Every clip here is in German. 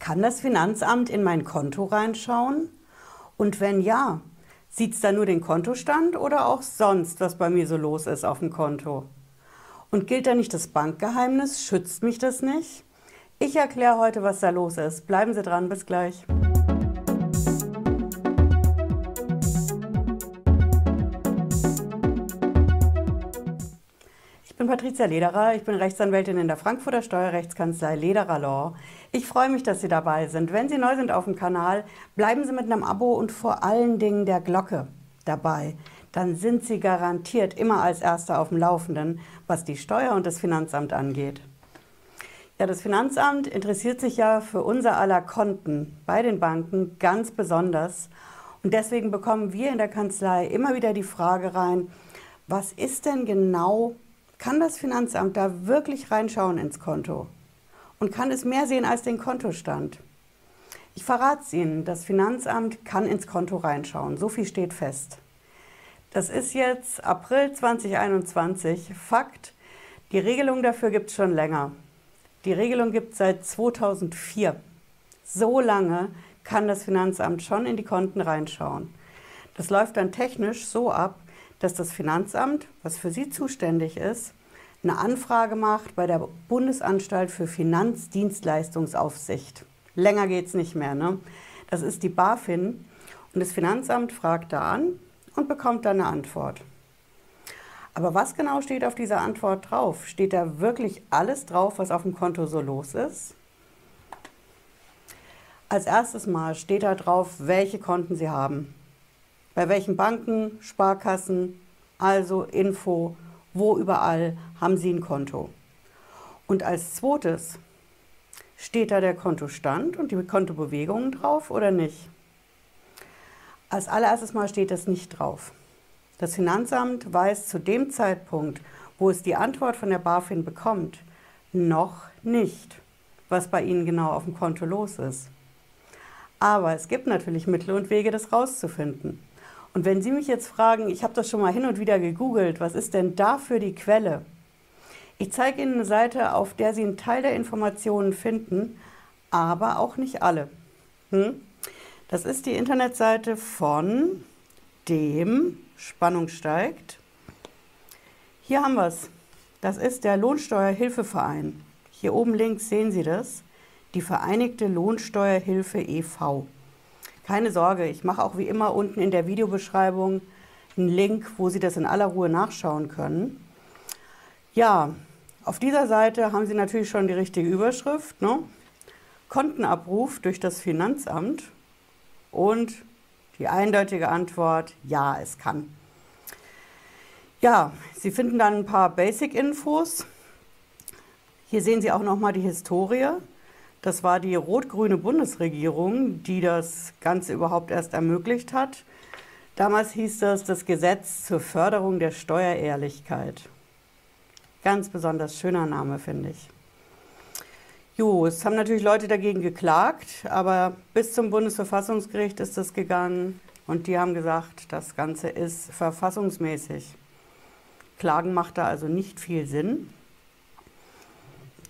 Kann das Finanzamt in mein Konto reinschauen? Und wenn ja, sieht es da nur den Kontostand oder auch sonst, was bei mir so los ist auf dem Konto? Und gilt da nicht das Bankgeheimnis? Schützt mich das nicht? Ich erkläre heute, was da los ist. Bleiben Sie dran, bis gleich. Patricia Lederer, ich bin Rechtsanwältin in der Frankfurter Steuerrechtskanzlei Lederer Law. Ich freue mich, dass Sie dabei sind. Wenn Sie neu sind auf dem Kanal, bleiben Sie mit einem Abo und vor allen Dingen der Glocke dabei. Dann sind Sie garantiert immer als Erster auf dem Laufenden, was die Steuer und das Finanzamt angeht. Ja, das Finanzamt interessiert sich ja für unser aller Konten bei den Banken ganz besonders. Und deswegen bekommen wir in der Kanzlei immer wieder die Frage rein, was ist denn genau kann das Finanzamt da wirklich reinschauen ins Konto und kann es mehr sehen als den Kontostand. Ich verrate es Ihnen, das Finanzamt kann ins Konto reinschauen, so viel steht fest. Das ist jetzt April 2021, Fakt. Die Regelung dafür gibt es schon länger. Die Regelung gibt es seit 2004. So lange kann das Finanzamt schon in die Konten reinschauen. Das läuft dann technisch so ab, dass das Finanzamt, was für Sie zuständig ist, eine Anfrage macht bei der Bundesanstalt für Finanzdienstleistungsaufsicht. Länger geht es nicht mehr. Ne? Das ist die BaFin. Und das Finanzamt fragt da an und bekommt dann eine Antwort. Aber was genau steht auf dieser Antwort drauf? Steht da wirklich alles drauf, was auf dem Konto so los ist? Als erstes Mal steht da drauf, welche Konten Sie haben bei welchen Banken, Sparkassen, also Info, wo überall haben Sie ein Konto. Und als zweites steht da der Kontostand und die Kontobewegungen drauf oder nicht? Als allererstes Mal steht das nicht drauf. Das Finanzamt weiß zu dem Zeitpunkt, wo es die Antwort von der BaFin bekommt, noch nicht, was bei Ihnen genau auf dem Konto los ist. Aber es gibt natürlich Mittel und Wege, das rauszufinden. Und wenn Sie mich jetzt fragen, ich habe das schon mal hin und wieder gegoogelt, was ist denn da für die Quelle? Ich zeige Ihnen eine Seite, auf der Sie einen Teil der Informationen finden, aber auch nicht alle. Hm? Das ist die Internetseite von dem Spannung steigt. Hier haben wir es. Das ist der Lohnsteuerhilfeverein. Hier oben links sehen Sie das. Die Vereinigte Lohnsteuerhilfe e.V. Keine Sorge, ich mache auch wie immer unten in der Videobeschreibung einen Link, wo Sie das in aller Ruhe nachschauen können. Ja, auf dieser Seite haben Sie natürlich schon die richtige Überschrift. Ne? Kontenabruf durch das Finanzamt und die eindeutige Antwort, ja, es kann. Ja, Sie finden dann ein paar Basic-Infos. Hier sehen Sie auch nochmal die Historie. Das war die rot-grüne Bundesregierung, die das Ganze überhaupt erst ermöglicht hat. Damals hieß das das Gesetz zur Förderung der Steuerehrlichkeit. Ganz besonders schöner Name, finde ich. Jo, es haben natürlich Leute dagegen geklagt, aber bis zum Bundesverfassungsgericht ist das gegangen und die haben gesagt, das Ganze ist verfassungsmäßig. Klagen macht da also nicht viel Sinn.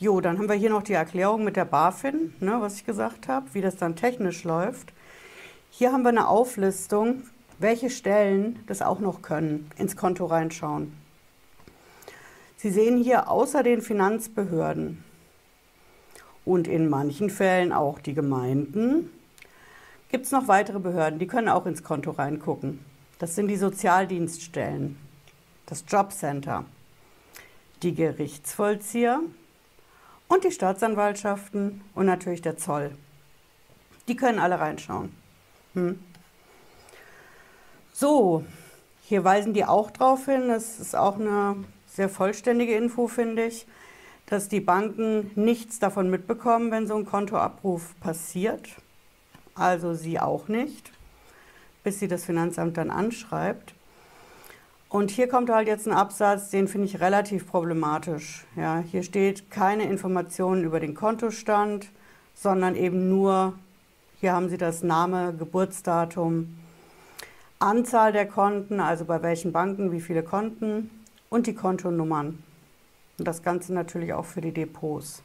Jo, dann haben wir hier noch die Erklärung mit der BaFin, ne, was ich gesagt habe, wie das dann technisch läuft. Hier haben wir eine Auflistung, welche Stellen das auch noch können, ins Konto reinschauen. Sie sehen hier außer den Finanzbehörden und in manchen Fällen auch die Gemeinden, gibt es noch weitere Behörden, die können auch ins Konto reingucken. Das sind die Sozialdienststellen, das Jobcenter, die Gerichtsvollzieher, und die Staatsanwaltschaften und natürlich der Zoll. Die können alle reinschauen. Hm. So, hier weisen die auch darauf hin, das ist auch eine sehr vollständige Info, finde ich, dass die Banken nichts davon mitbekommen, wenn so ein Kontoabruf passiert. Also sie auch nicht, bis sie das Finanzamt dann anschreibt. Und hier kommt halt jetzt ein Absatz, den finde ich relativ problematisch. Ja, hier steht keine Informationen über den Kontostand, sondern eben nur, hier haben Sie das Name, Geburtsdatum, Anzahl der Konten, also bei welchen Banken, wie viele Konten und die Kontonummern. Und das Ganze natürlich auch für die Depots.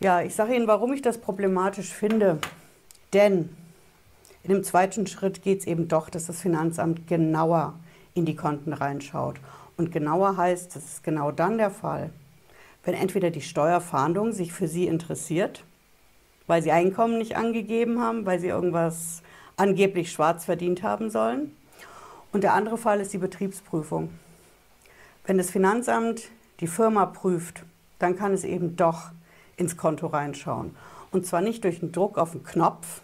Ja, ich sage Ihnen, warum ich das problematisch finde. Denn in dem zweiten Schritt geht es eben doch, dass das Finanzamt genauer in die Konten reinschaut. Und genauer heißt, das ist genau dann der Fall, wenn entweder die Steuerfahndung sich für Sie interessiert, weil Sie Einkommen nicht angegeben haben, weil Sie irgendwas angeblich schwarz verdient haben sollen. Und der andere Fall ist die Betriebsprüfung. Wenn das Finanzamt die Firma prüft, dann kann es eben doch ins Konto reinschauen. Und zwar nicht durch einen Druck auf den Knopf,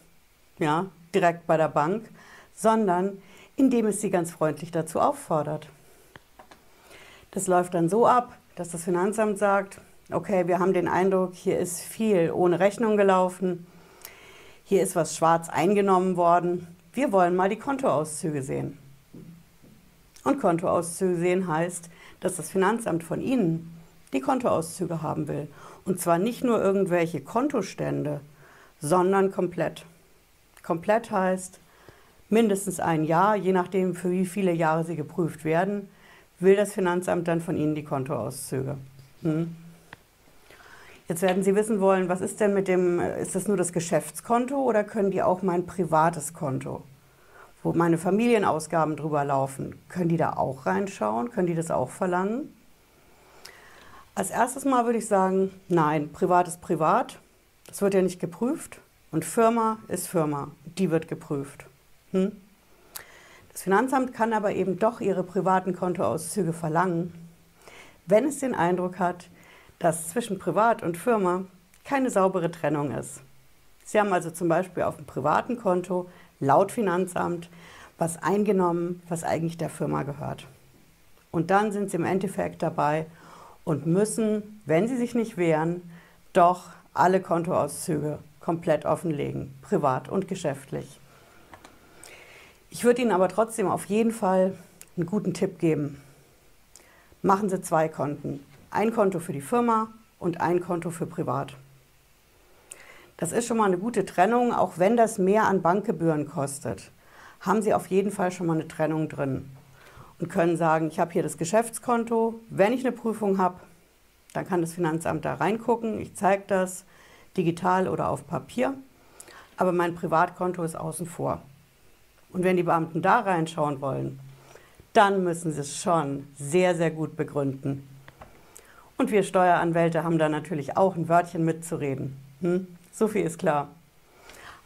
ja, direkt bei der Bank, sondern indem es sie ganz freundlich dazu auffordert. Das läuft dann so ab, dass das Finanzamt sagt, okay, wir haben den Eindruck, hier ist viel ohne Rechnung gelaufen, hier ist was schwarz eingenommen worden, wir wollen mal die Kontoauszüge sehen. Und Kontoauszüge sehen heißt, dass das Finanzamt von Ihnen die Kontoauszüge haben will. Und zwar nicht nur irgendwelche Kontostände, sondern komplett. Komplett heißt mindestens ein Jahr, je nachdem für wie viele Jahre sie geprüft werden, will das Finanzamt dann von Ihnen die Kontoauszüge. Hm. Jetzt werden Sie wissen wollen, was ist denn mit dem, ist das nur das Geschäftskonto oder können die auch mein privates Konto, wo meine Familienausgaben drüber laufen, können die da auch reinschauen? Können die das auch verlangen? Als erstes Mal würde ich sagen, nein, privat ist privat. Das wird ja nicht geprüft. Und Firma ist Firma. Die wird geprüft. Hm? Das Finanzamt kann aber eben doch ihre privaten Kontoauszüge verlangen, wenn es den Eindruck hat, dass zwischen Privat und Firma keine saubere Trennung ist. Sie haben also zum Beispiel auf dem privaten Konto laut Finanzamt was eingenommen, was eigentlich der Firma gehört. Und dann sind Sie im Endeffekt dabei und müssen, wenn Sie sich nicht wehren, doch alle Kontoauszüge komplett offenlegen, privat und geschäftlich. Ich würde Ihnen aber trotzdem auf jeden Fall einen guten Tipp geben. Machen Sie zwei Konten. Ein Konto für die Firma und ein Konto für privat. Das ist schon mal eine gute Trennung, auch wenn das mehr an Bankgebühren kostet. Haben Sie auf jeden Fall schon mal eine Trennung drin und können sagen, ich habe hier das Geschäftskonto. Wenn ich eine Prüfung habe, dann kann das Finanzamt da reingucken. Ich zeige das digital oder auf Papier. Aber mein Privatkonto ist außen vor. Und wenn die Beamten da reinschauen wollen, dann müssen sie es schon sehr, sehr gut begründen. Und wir Steueranwälte haben da natürlich auch ein Wörtchen mitzureden. Hm? So viel ist klar.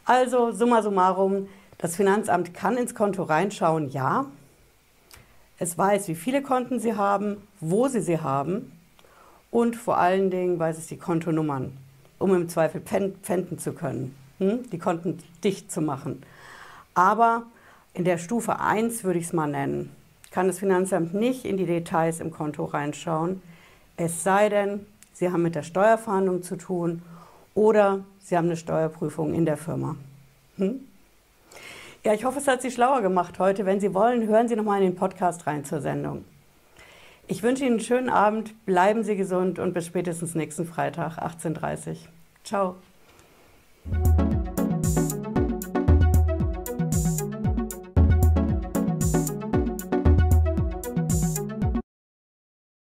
Also, summa summarum, das Finanzamt kann ins Konto reinschauen, ja. Es weiß, wie viele Konten Sie haben, wo Sie sie haben und vor allen Dingen weiß es die Kontonummern, um im Zweifel pfänden zu können, hm? die Konten dicht zu machen. Aber in der Stufe 1 würde ich es mal nennen, kann das Finanzamt nicht in die Details im Konto reinschauen, es sei denn, Sie haben mit der Steuerfahndung zu tun oder Sie haben eine Steuerprüfung in der Firma. Hm? Ja, ich hoffe, es hat Sie schlauer gemacht heute. Wenn Sie wollen, hören Sie nochmal in den Podcast rein zur Sendung. Ich wünsche Ihnen einen schönen Abend, bleiben Sie gesund und bis spätestens nächsten Freitag, 18.30 Uhr. Ciao.